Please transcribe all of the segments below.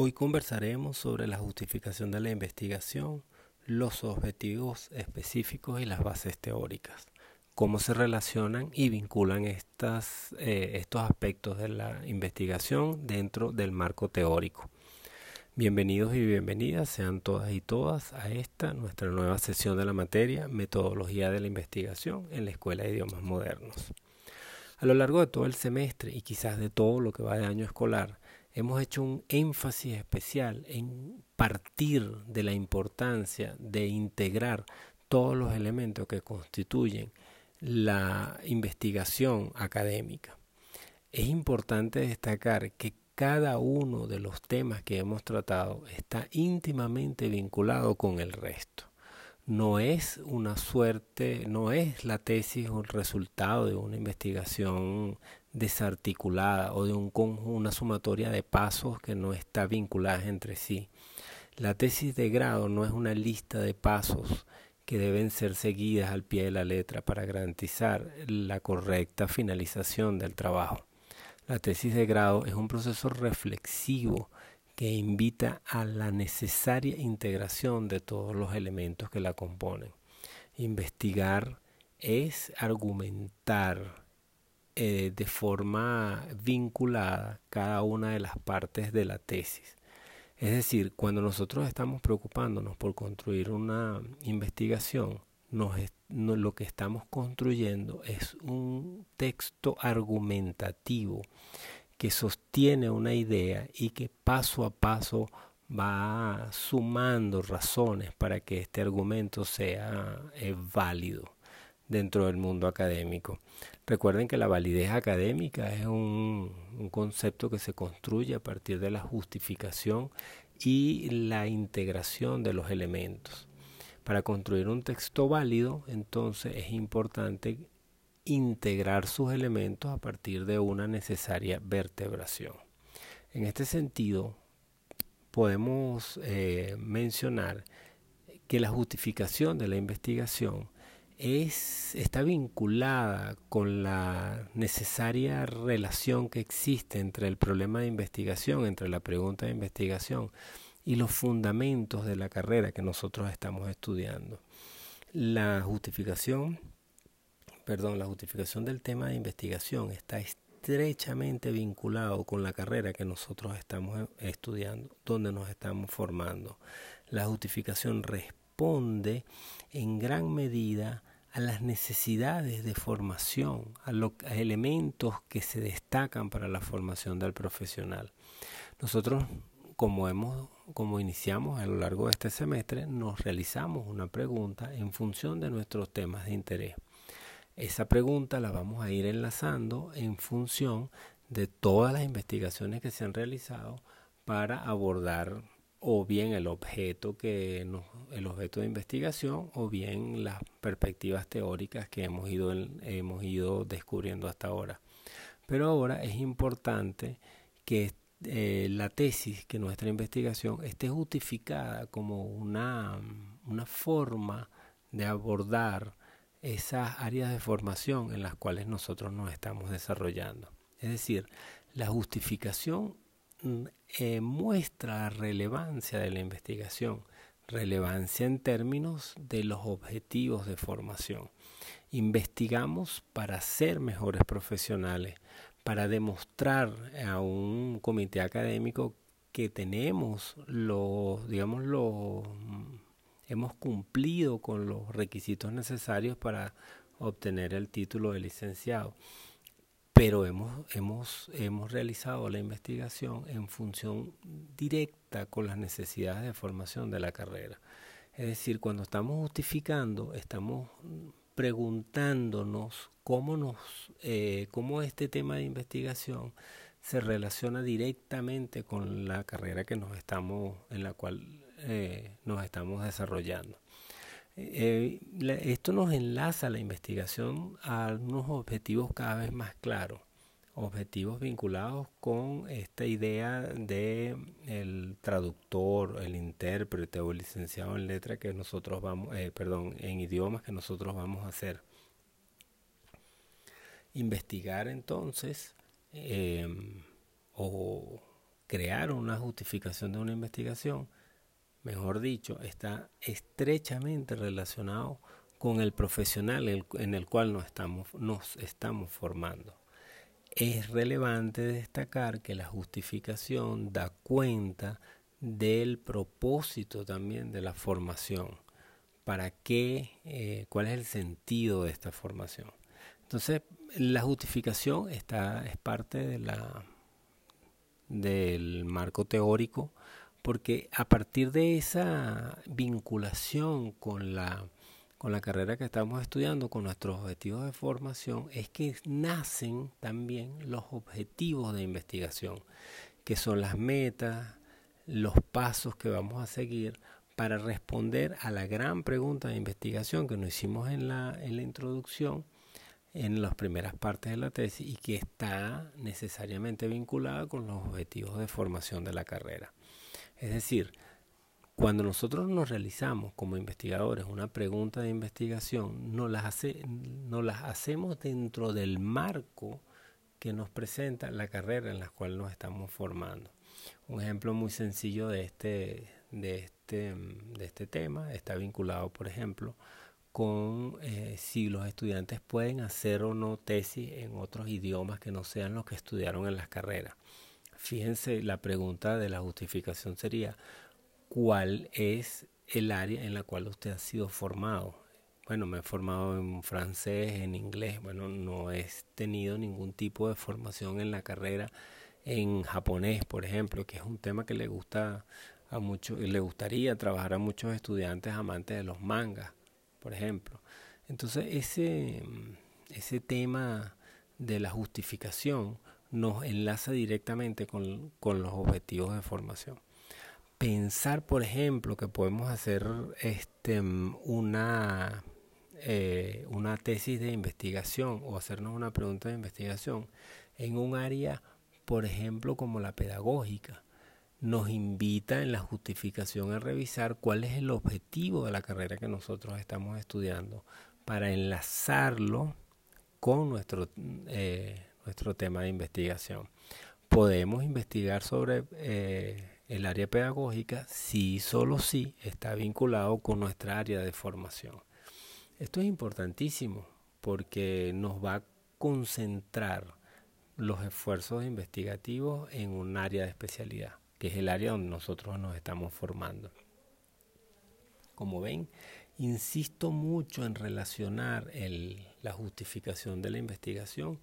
Hoy conversaremos sobre la justificación de la investigación, los objetivos específicos y las bases teóricas, cómo se relacionan y vinculan estas, eh, estos aspectos de la investigación dentro del marco teórico. Bienvenidos y bienvenidas sean todas y todas a esta, nuestra nueva sesión de la materia Metodología de la Investigación en la Escuela de Idiomas Modernos. A lo largo de todo el semestre y quizás de todo lo que va de año escolar, hemos hecho un énfasis especial en partir de la importancia de integrar todos los elementos que constituyen la investigación académica. Es importante destacar que cada uno de los temas que hemos tratado está íntimamente vinculado con el resto. No es una suerte, no es la tesis o el resultado de una investigación desarticulada o de un, una sumatoria de pasos que no está vinculada entre sí. La tesis de grado no es una lista de pasos que deben ser seguidas al pie de la letra para garantizar la correcta finalización del trabajo. La tesis de grado es un proceso reflexivo que invita a la necesaria integración de todos los elementos que la componen. Investigar es argumentar, eh, de forma vinculada cada una de las partes de la tesis. Es decir, cuando nosotros estamos preocupándonos por construir una investigación, lo que estamos construyendo es un texto argumentativo que sostiene una idea y que paso a paso va sumando razones para que este argumento sea eh, válido dentro del mundo académico. Recuerden que la validez académica es un, concepto que se construye a partir de la justificación y la integración de los elementos. Para construir un texto válido, entonces es importante integrar sus elementos a partir de una necesaria vertebración. En este sentido, podemos eh, mencionar que la justificación de la investigación es, está vinculada con la necesaria relación que existe entre el problema de investigación, entre la pregunta de investigación y los fundamentos de la carrera que nosotros estamos estudiando. La justificación, perdón, la justificación del tema de investigación está estrechamente vinculado con la carrera que nosotros estamos estudiando, donde nos estamos formando. La justificación responde en gran medida a las necesidades de formación, a los elementos que se destacan para la formación del profesional. Nosotros, como hemos como iniciamos a lo largo de este semestre, nos realizamos una pregunta en función de nuestros temas de interés. Esa pregunta la vamos a ir enlazando en función de todas las investigaciones que se han realizado para abordar o bien el objeto que el objeto de investigación o bien las perspectivas teóricas que hemos ido hemos ido descubriendo hasta ahora. Pero ahora es importante que eh, la tesis que nuestra investigación esté justificada como una, una forma de abordar esas áreas de formación en las cuales nosotros nos estamos desarrollando es decir la justificación Mm, eh, muestra la relevancia de la investigación, relevancia en términos de los objetivos de formación. Investigamos para ser mejores profesionales, para demostrar a un comité académico que tenemos los, digamos, los, mm, hemos cumplido con los requisitos necesarios para obtener el título de licenciado pero hemos, hemos, hemos realizado la investigación en función directa con las necesidades de formación de la carrera. Es decir, cuando estamos justificando, estamos preguntándonos cómo, nos, eh, cómo este tema de investigación se relaciona directamente con la carrera que nos estamos, en la cual eh, nos estamos desarrollando. Eh, esto nos enlaza la investigación a unos objetivos cada vez más claros, objetivos vinculados con esta idea de el traductor, el intérprete o el licenciado en letra que nosotros vamos, eh, perdón, en idiomas que nosotros vamos a hacer. Investigar entonces em, o crear una justificación de una investigación, mejor dicho, está estrechamente relacionado con el profesional en el cual nos estamos, formando. Es relevante destacar que la justificación da cuenta del propósito también de la formación. ¿Para qué? Eh, ¿Cuál es el sentido de esta formación? Entonces, la justificación está, es parte del marco teórico, porque a partir de esa vinculación con la, con la carrera que estamos estudiando, con nuestros objetivos de formación, es que nacen también los objetivos de investigación, que son las metas, los pasos que vamos a seguir para responder a la gran pregunta de investigación que nos hicimos en la, en la introducción, en las primeras partes de la tesis y que está necesariamente vinculada con los objetivos de formación de la carrera. Es decir, cuando nosotros nos realizamos como investigadores una pregunta de investigación, no las, hace, no las hacemos dentro del marco que nos presenta la carrera en la cual nos estamos formando. Un ejemplo muy sencillo de este, de este, de este tema está vinculado, por ejemplo, con eh, si los estudiantes pueden hacer o no tesis en otros idiomas que no sean los que estudiaron en las carreras. Fíjense, la pregunta de la justificación sería, ¿cuál es el área en la cual usted ha sido formado? Bueno, me he formado en francés, en inglés. Bueno, no he tenido ningún tipo de formación en la carrera en japonés, por ejemplo, que es un tema que le gusta a muchos, le gustaría trabajar a muchos estudiantes amantes de los mangas, por ejemplo. Entonces, ese, ese tema de la justificación nos enlaza directamente con, con los objetivos de formación. Pensar, por ejemplo, que podemos hacer este, una, eh, una tesis de investigación o hacernos una pregunta de investigación en un área por ejemplo, como la pedagógica, nos invita en la justificación a revisar cuál es el objetivo de la carrera que nosotros estamos estudiando para enlazarlo con nuestro, eh, nuestro tema de investigación. Podemos investigar sobre eh, el área pedagógica si solo si está vinculado con nuestra área de formación. Esto es importantísimo porque nos va a concentrar los esfuerzos investigativos en un área de especialidad, que es el área donde nosotros nos estamos formando. Como ven, insisto mucho en relacionar la justificación de la investigación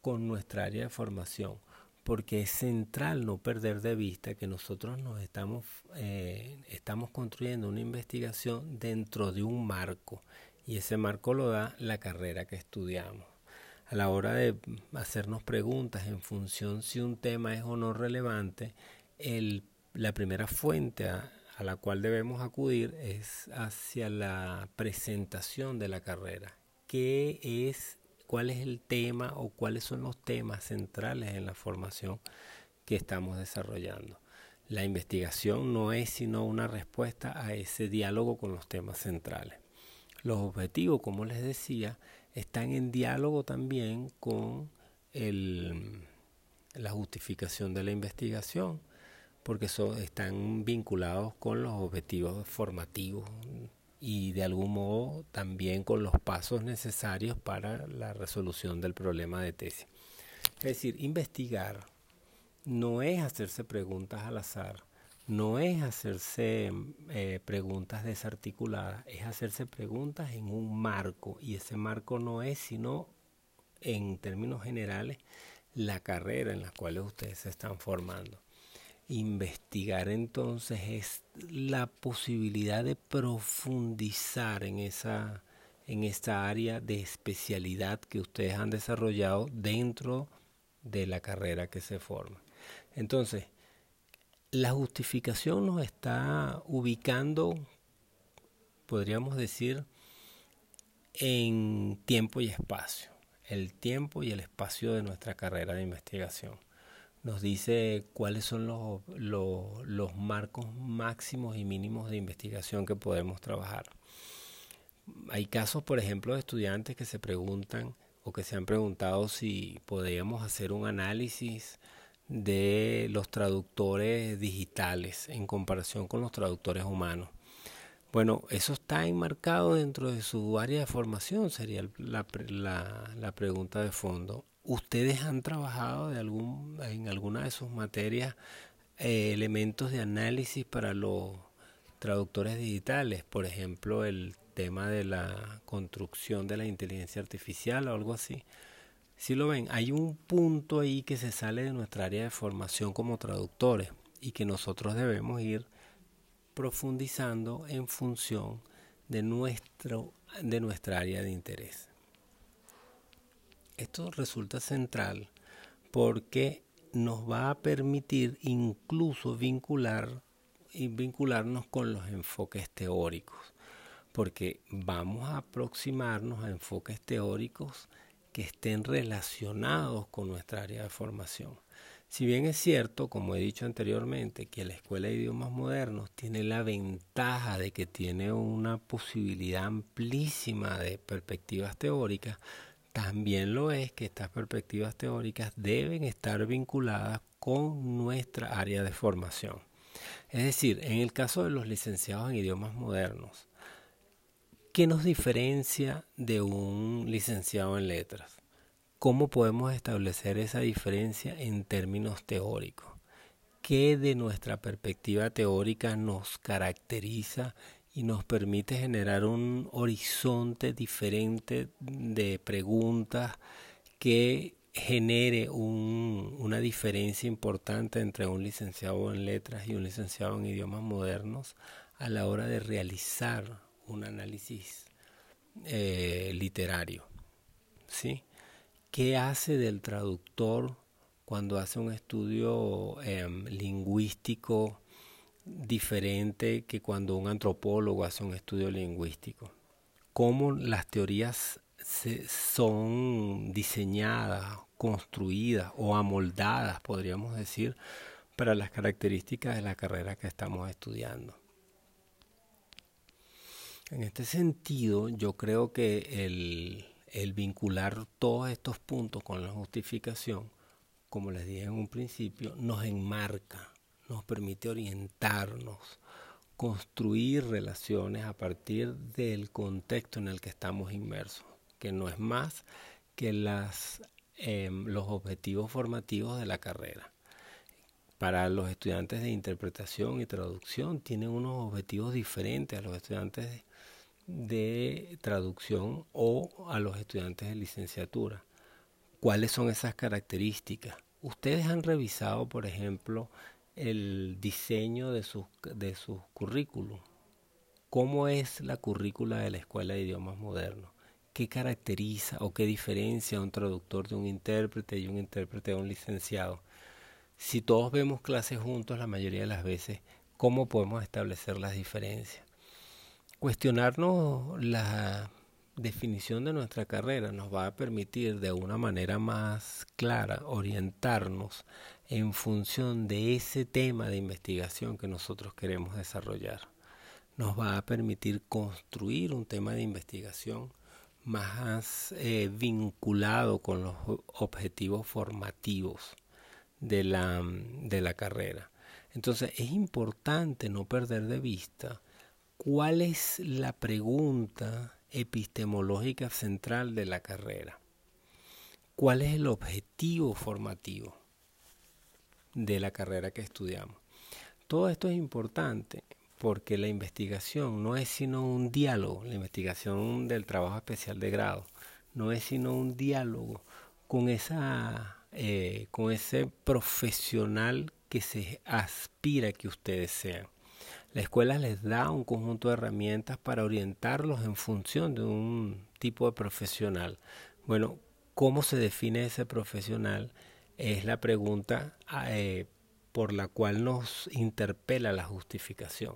con nuestra área de formación, porque es central no perder de vista que nosotros nos estamos, eh, estamos construyendo una investigación dentro de un marco, y ese marco lo da la carrera que estudiamos a la hora de hacernos preguntas en función si un tema es o no relevante, el, la primera fuente a, la cual debemos acudir es hacia la presentación de la carrera. ¿Qué es, cuál es el tema o cuáles son los temas centrales en la formación que estamos desarrollando? La investigación no es sino una respuesta a ese diálogo con los temas centrales. Los objetivos, como les decía, están en diálogo también con la justificación de la investigación, porque están vinculados con los objetivos formativos y de algún modo también con los pasos necesarios para la resolución del problema de tesis. Es decir, investigar no es hacerse preguntas al azar, no es hacerse eh, preguntas desarticuladas, es hacerse preguntas en un marco y ese marco no es sino en términos generales la carrera en la cual ustedes se están formando. Investigar entonces es la posibilidad de profundizar en esa en esta área de especialidad que ustedes han desarrollado dentro de la carrera que se forma. Entonces, la justificación nos está ubicando, podríamos decir, en tiempo y espacio, el tiempo y el espacio de nuestra carrera de investigación. Nos dice cuáles son los, los, marcos máximos y mínimos de investigación que podemos trabajar. Hay casos, por ejemplo, de estudiantes que se preguntan o que se han preguntado si podríamos hacer un análisis de los traductores digitales en comparación con los traductores humanos. Bueno, eso está enmarcado dentro de su área de formación, sería la, la, pregunta de fondo. ¿Ustedes han trabajado en alguna de sus materias eh, elementos de análisis para los traductores digitales? Por ejemplo, el tema de la construcción de la inteligencia artificial o algo así. Si lo ven, hay un punto ahí que se sale de nuestra área de formación como traductores y que nosotros debemos ir profundizando en función de, nuestro, de nuestra área de interés. Esto resulta central porque nos va a permitir incluso vincular y vincularnos con los enfoques teóricos, porque vamos a aproximarnos a enfoques teóricos que estén relacionados con nuestra área de formación. Si bien es cierto, como he dicho anteriormente, que la Escuela de Idiomas Modernos tiene la ventaja de que tiene una posibilidad amplísima de perspectivas teóricas, también lo es que estas perspectivas teóricas deben estar vinculadas con nuestra área de formación. Es decir, en el caso de los licenciados en idiomas modernos, ¿qué nos diferencia de un licenciado en letras? ¿Cómo podemos establecer esa diferencia en términos teóricos? ¿Qué de nuestra perspectiva teórica nos caracteriza y nos permite generar un horizonte diferente de preguntas que genere una diferencia importante entre un licenciado en letras y un licenciado en idiomas modernos a la hora de realizar un análisis eh, literario? ¿Sí? ¿Qué hace del traductor cuando hace un estudio em, lingüístico diferente que cuando un antropólogo hace un estudio lingüístico? ¿Cómo las teorías son diseñadas, construidas o amoldadas, podríamos decir, para las características de la carrera que estamos estudiando? En este sentido, yo creo que el, el vincular todos estos puntos con la justificación, como les dije en un principio, nos enmarca, nos permite orientarnos, construir relaciones a partir del contexto en el que estamos inmersos, que no es más que las, em, los objetivos formativos de la carrera. Para los estudiantes de interpretación y traducción tienen unos objetivos diferentes a los estudiantes de de traducción o a los estudiantes de licenciatura. ¿Cuáles son esas características? Ustedes han revisado, por ejemplo, el diseño de sus, de sus currículum. ¿Cómo es la currícula de la Escuela de Idiomas Modernos? ¿Qué caracteriza o qué diferencia un traductor de un intérprete y un intérprete de un licenciado? Si todos vemos clases juntos la mayoría de las veces, ¿cómo podemos establecer las diferencias? Cuestionarnos la definición de nuestra carrera nos va a permitir de una manera más clara orientarnos en función de ese tema de investigación que nosotros queremos desarrollar. Nos va a permitir construir un tema de investigación más eh, vinculado con los objetivos formativos de la, de la carrera. Entonces es importante no perder de vista ¿Cuál es la pregunta epistemológica central de la carrera? ¿Cuál es el objetivo formativo de la carrera que estudiamos? Todo esto es importante porque la investigación no es sino un diálogo, la investigación del trabajo especial de grado, no es sino un diálogo con, esa, eh, con ese profesional que se aspira que ustedes sean. La escuela les da un conjunto de herramientas para orientarlos en función de un tipo de profesional. Bueno, ¿cómo se define ese profesional? Es la pregunta eh, por la cual nos interpela la justificación.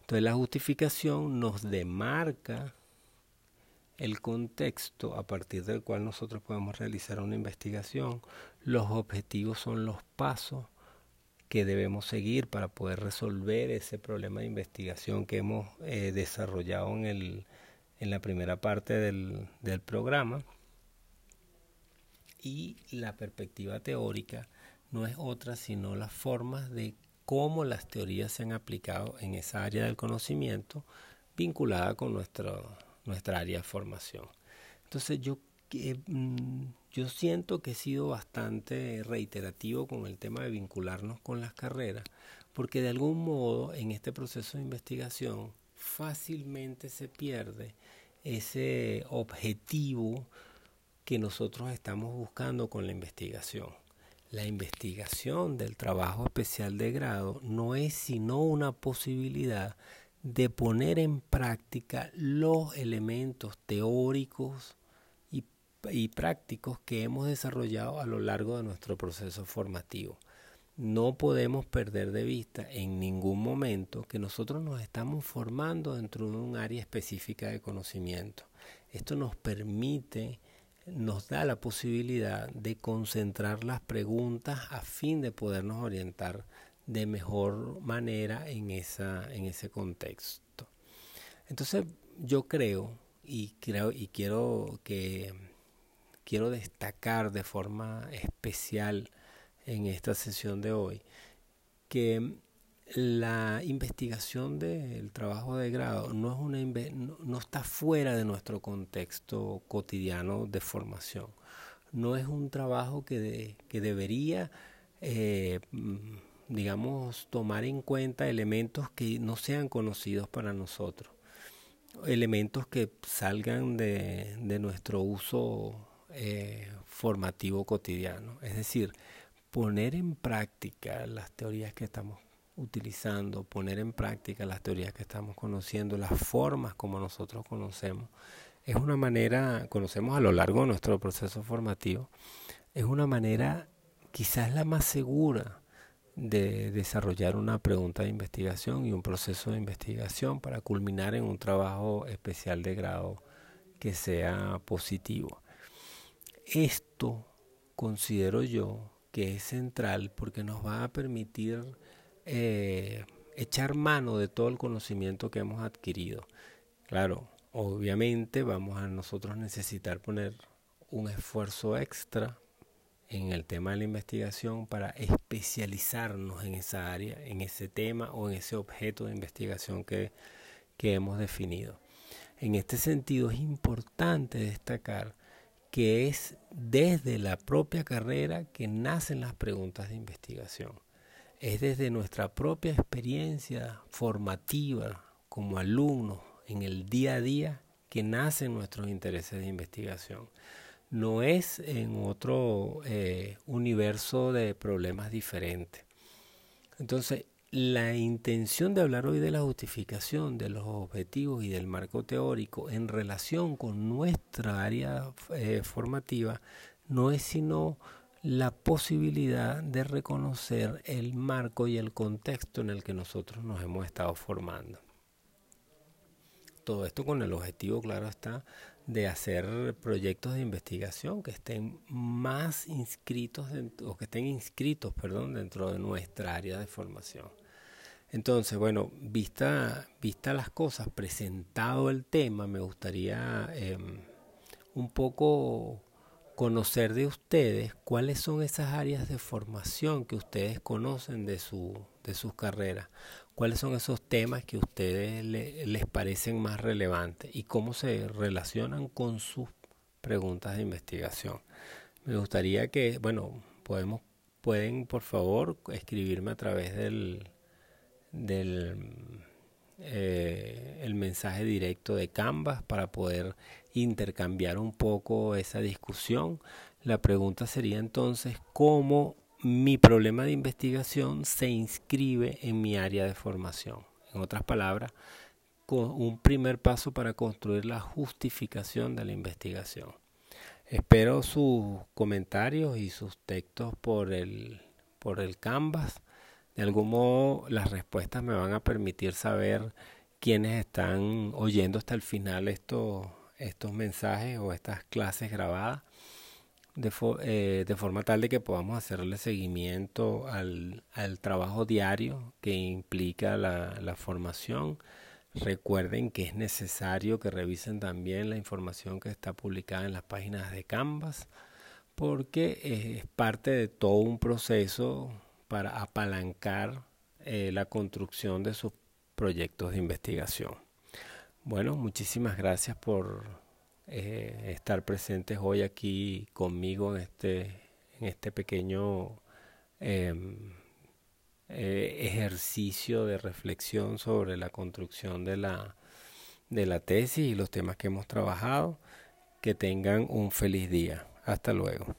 Entonces la justificación nos demarca el contexto a partir del cual nosotros podemos realizar una investigación. Los objetivos son los pasos que debemos seguir para poder resolver ese problema de investigación que hemos eh, desarrollado en, el, en la primera parte del, del programa. Y la perspectiva teórica no es otra sino las formas de cómo las teorías se han aplicado en esa área del conocimiento vinculada con nuestro, nuestra área de formación. Entonces yo, mm, yo siento que he sido bastante reiterativo con el tema de vincularnos con las carreras, porque de algún modo en este proceso de investigación fácilmente se pierde ese objetivo que nosotros estamos buscando con la investigación. La investigación del trabajo especial de grado no es sino una posibilidad de poner en práctica los elementos teóricos y, y, prácticos que hemos desarrollado a lo largo de nuestro proceso formativo. No podemos perder de vista en ningún momento que nosotros nos estamos formando dentro de un área específica de conocimiento. Esto nos permite nos da la posibilidad de concentrar las preguntas a fin de podernos orientar de mejor manera en, esa, en ese contexto. Entonces yo creo y creo y quiero que quiero destacar de forma especial en esta sesión de hoy que la investigación del trabajo de grado no, es una, no, está fuera de nuestro contexto cotidiano de formación. No es un trabajo que, que debería, eh, mm, digamos, tomar en cuenta elementos que no sean conocidos para nosotros, elementos que salgan de, de nuestro uso eh, formativo cotidiano. Es decir, poner en práctica las teorías que estamos utilizando, poner en práctica las teorías que estamos conociendo, las formas como nosotros conocemos, es una manera, conocemos a lo largo de nuestro proceso formativo, es una manera quizás la más segura de desarrollar una pregunta de investigación y un proceso de investigación para culminar en un trabajo especial de grado que sea positivo. Esto considero yo que es central porque nos va a permitir eh, echar mano de todo el conocimiento que hemos adquirido. Claro, obviamente vamos a nosotros necesitar poner un esfuerzo extra en el tema de la investigación para especializarnos en esa área, en ese tema o en ese objeto de investigación que, que hemos definido. En este sentido es importante destacar que es desde la propia carrera que nacen las preguntas de investigación es desde nuestra propia experiencia formativa como alumnos en el día a día que nacen nuestros intereses de investigación. No es en otro eh, universo de problemas diferentes. Entonces, la intención de hablar hoy de la justificación de los objetivos y del marco teórico en relación con nuestra área eh, formativa no es sino la posibilidad de reconocer el marco y el contexto en el que nosotros nos hemos estado formando. Todo esto con el objetivo, claro está, de hacer proyectos de investigación que estén más inscritos o que estén inscritos, perdón, dentro de nuestra área de formación. Entonces, bueno, vista, vista las cosas, presentado el tema, me gustaría em, un poco conocer de ustedes cuáles son esas áreas de formación que ustedes conocen de, su, de sus carreras, cuáles son esos temas que a ustedes les parecen más relevantes y cómo se relacionan con sus preguntas de investigación. Me gustaría que, bueno, podemos, pueden por favor escribirme a través del, del eh, el mensaje directo de Canvas para poder intercambiar un poco esa discusión. La pregunta sería entonces cómo mi problema de investigación se inscribe en mi área de formación. En otras palabras, un primer paso para construir la justificación de la investigación. Espero sus comentarios y sus textos por el, por el Canvas. De algún modo las respuestas me van a permitir saber quiénes están oyendo hasta el final estos estos mensajes o estas clases grabadas de, eh, de, forma tal de que podamos hacerle seguimiento al, al trabajo diario que implica la, la, formación. Recuerden que es necesario que revisen también la información que está publicada en las páginas de Canvas porque es parte de todo un proceso para apalancar eh, la construcción de sus proyectos de investigación. Bueno, muchísimas gracias por eh, estar presentes hoy aquí conmigo en este, en este pequeño em, eh, ejercicio de reflexión sobre la construcción de la, de la tesis y los temas que hemos trabajado. Que tengan un feliz día. Hasta luego.